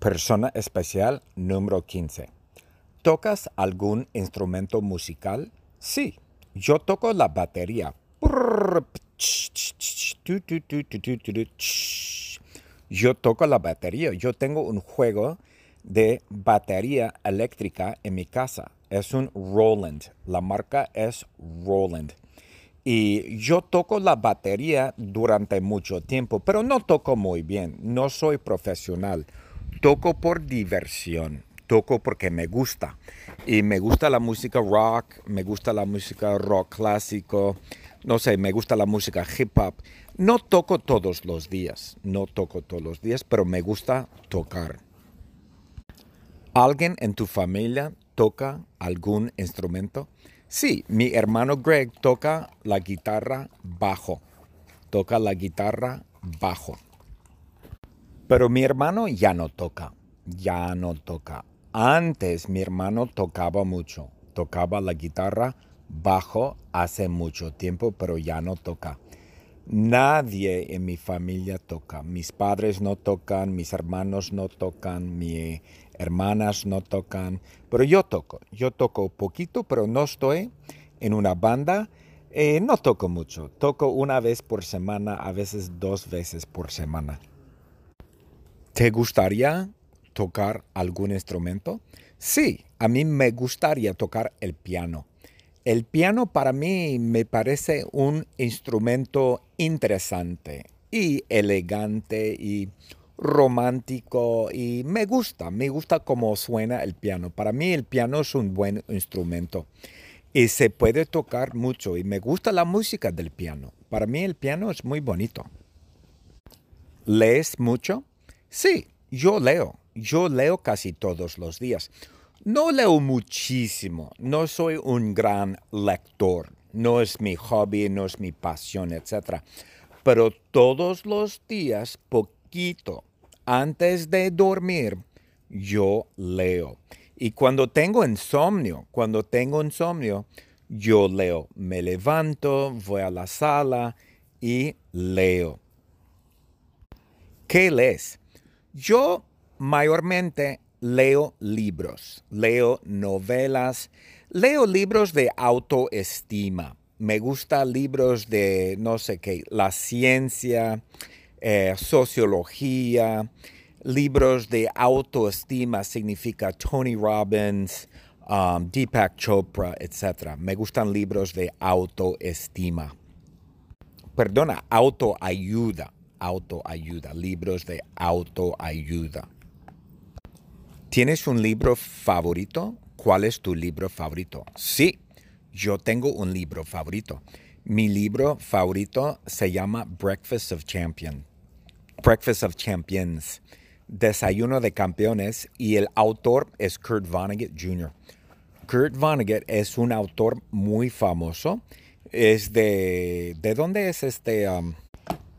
Persona especial número 15. ¿Tocas algún instrumento musical? Sí, yo toco la batería. Yo toco la batería. Yo tengo un juego de batería eléctrica en mi casa. Es un Roland. La marca es Roland. Y yo toco la batería durante mucho tiempo, pero no toco muy bien. No soy profesional. Toco por diversión. Toco porque me gusta. Y me gusta la música rock, me gusta la música rock clásico, no sé, me gusta la música hip hop. No toco todos los días, no toco todos los días, pero me gusta tocar. ¿Alguien en tu familia toca algún instrumento? Sí, mi hermano Greg toca la guitarra bajo. Toca la guitarra bajo. Pero mi hermano ya no toca. Ya no toca. Antes mi hermano tocaba mucho. Tocaba la guitarra bajo hace mucho tiempo, pero ya no toca. Nadie en mi familia toca. Mis padres no tocan, mis hermanos no tocan, mis hermanas no tocan, pero yo toco. Yo toco poquito, pero no estoy en una banda. Eh, no toco mucho. Toco una vez por semana, a veces dos veces por semana. ¿Te gustaría tocar algún instrumento? Sí, a mí me gustaría tocar el piano. El piano para mí me parece un instrumento interesante y elegante y romántico y me gusta, me gusta cómo suena el piano. Para mí el piano es un buen instrumento y se puede tocar mucho y me gusta la música del piano. Para mí el piano es muy bonito. ¿Lees mucho? Sí, yo leo. Yo leo casi todos los días. No leo muchísimo, no soy un gran lector, no es mi hobby, no es mi pasión, etc. Pero todos los días, poquito, antes de dormir, yo leo. Y cuando tengo insomnio, cuando tengo insomnio, yo leo. Me levanto, voy a la sala y leo. ¿Qué lees? Yo mayormente leo libros, leo novelas, leo libros de autoestima. Me gustan libros de, no sé qué, la ciencia, eh, sociología, libros de autoestima significa Tony Robbins, um, Deepak Chopra, etc. Me gustan libros de autoestima. Perdona, autoayuda, autoayuda, libros de autoayuda. ¿Tienes un libro favorito? ¿Cuál es tu libro favorito? Sí, yo tengo un libro favorito. Mi libro favorito se llama Breakfast of Champions. Breakfast of Champions. Desayuno de Campeones y el autor es Kurt Vonnegut Jr. Kurt Vonnegut es un autor muy famoso. Es de... ¿De dónde es este? Um,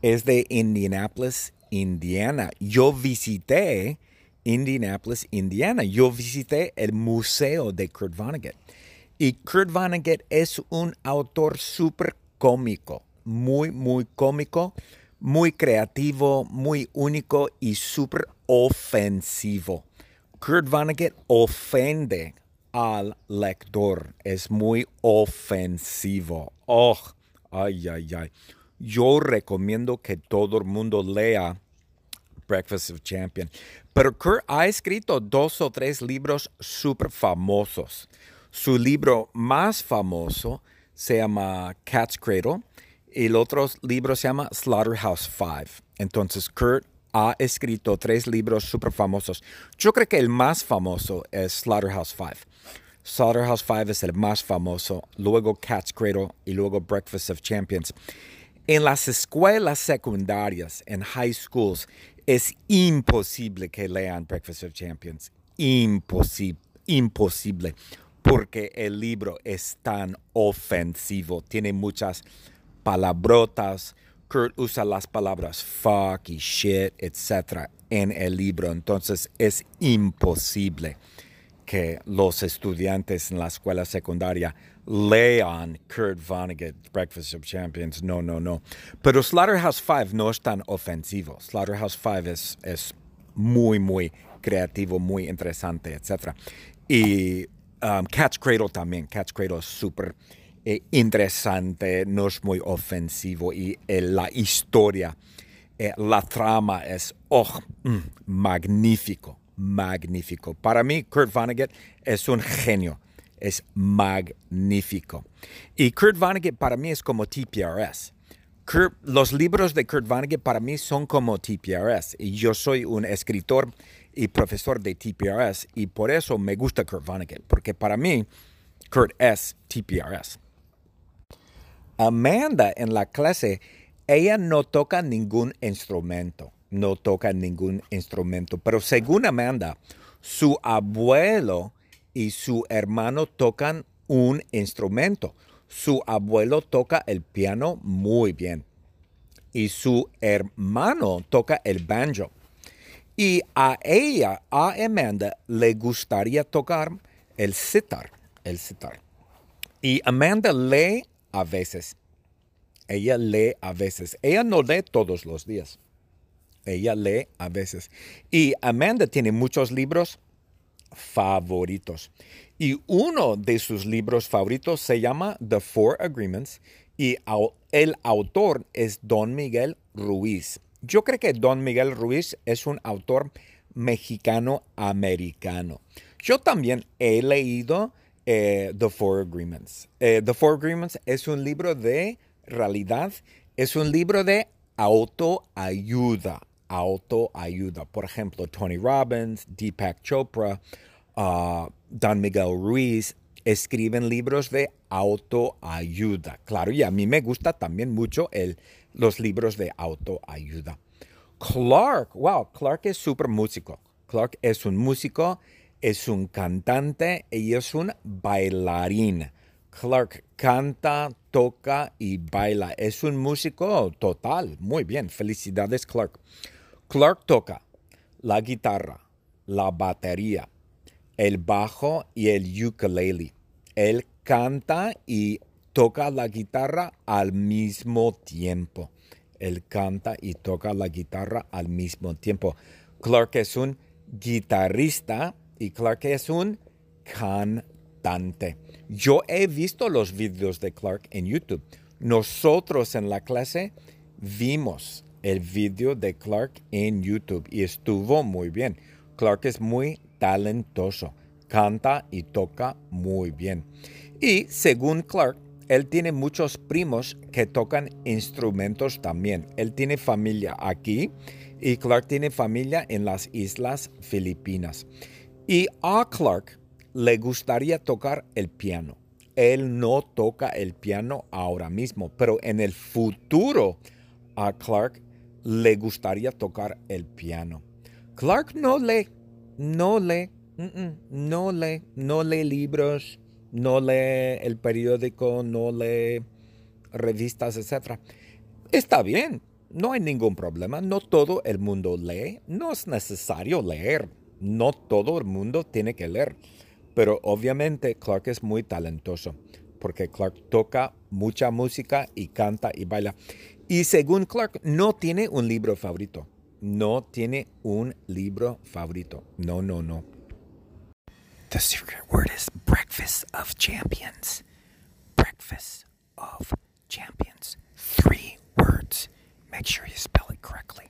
es de Indianapolis, Indiana. Yo visité Indianapolis, Indiana. Yo visité el museo de Kurt Vonnegut. Y Kurt Vonnegut es un autor súper cómico, muy, muy cómico, muy creativo, muy único y súper ofensivo. Kurt Vonnegut ofende al lector, es muy ofensivo. Oh, ay, ay, ay. Yo recomiendo que todo el mundo lea Breakfast of Champions. Pero Kurt ha escrito dos o tres libros súper famosos. Su libro más famoso se llama Cat's Cradle y el otro libro se llama Slaughterhouse Five. Entonces Kurt ha escrito tres libros súper famosos. Yo creo que el más famoso es Slaughterhouse Five. Slaughterhouse Five es el más famoso, luego Cat's Cradle y luego Breakfast of Champions. En las escuelas secundarias, en high schools, es imposible que lean Breakfast of Champions. Imposible, imposible. Porque el libro es tan ofensivo. Tiene muchas palabrotas. Kurt usa las palabras fuck y shit, etc. en el libro. Entonces es imposible que los estudiantes en la escuela secundaria lean Kurt Vonnegut, Breakfast of Champions. No, no, no. Pero Slaughterhouse 5 no es tan ofensivo. Slaughterhouse 5 es, es muy, muy creativo, muy interesante, etc. Y um, Catch Cradle también. Catch Cradle es súper eh, interesante, no es muy ofensivo y eh, la historia, eh, la trama es oh, mm, magnífico, magnífico. Para mí, Kurt Vonnegut es un genio, es magnífico. Y Kurt Vonnegut para mí es como TPRS. los libros de Kurt Vonnegut para mí son como TPRS y yo soy un escritor y profesor de TPRS y por eso me gusta Kurt Vonnegut, porque para mí Kurt es TPRS. Amanda en la clase, ella no toca ningún instrumento, no toca ningún instrumento, pero según Amanda, su abuelo y su hermano tocan un instrumento. Su abuelo toca el piano muy bien y su hermano toca el banjo. Y a ella, a Amanda, le gustaría tocar el sitar, el sitar. Y Amanda lee a veces. Ella lee a veces. Ella no lee todos los días. Ella lee a veces. Y Amanda tiene muchos libros favoritos. Y uno de sus libros favoritos se llama The Four Agreements y el autor es Don Miguel Ruiz. Yo creo que Don Miguel Ruiz es un autor mexicano-americano. Yo también he leído eh, The Four Agreements. Eh, The Four Agreements es un libro de realidad, es un libro de autoayuda. Autoayuda. Por ejemplo, Tony Robbins, Deepak Chopra, uh, Don Miguel Ruiz escriben libros de autoayuda. Claro, y a mí me gusta también mucho el, los libros de autoayuda. Clark, wow, Clark es súper músico. Clark es un músico es un cantante y es un bailarín. Clark canta, toca y baila. Es un músico total. Muy bien. Felicidades, Clark. Clark toca la guitarra, la batería, el bajo y el ukulele. Él canta y toca la guitarra al mismo tiempo. Él canta y toca la guitarra al mismo tiempo. Clark es un guitarrista y Clark es un cantante. Yo he visto los videos de Clark en YouTube. Nosotros en la clase vimos el video de Clark en YouTube y estuvo muy bien. Clark es muy talentoso, canta y toca muy bien. Y según Clark, él tiene muchos primos que tocan instrumentos también. Él tiene familia aquí y Clark tiene familia en las Islas Filipinas. Y a Clark le gustaría tocar el piano. Él no toca el piano ahora mismo, pero en el futuro a Clark le gustaría tocar el piano. Clark no lee, no lee, no lee, no lee libros, no lee el periódico, no lee revistas, etc. Está bien, no hay ningún problema, no todo el mundo lee, no es necesario leer no todo el mundo tiene que leer, pero obviamente Clark es muy talentoso porque Clark toca mucha música y canta y baila. Y según Clark, no tiene un libro favorito. No tiene un libro favorito. No, no, no. The secret word is breakfast of champions. Breakfast of champions. Three words. Make sure you spell it correctly.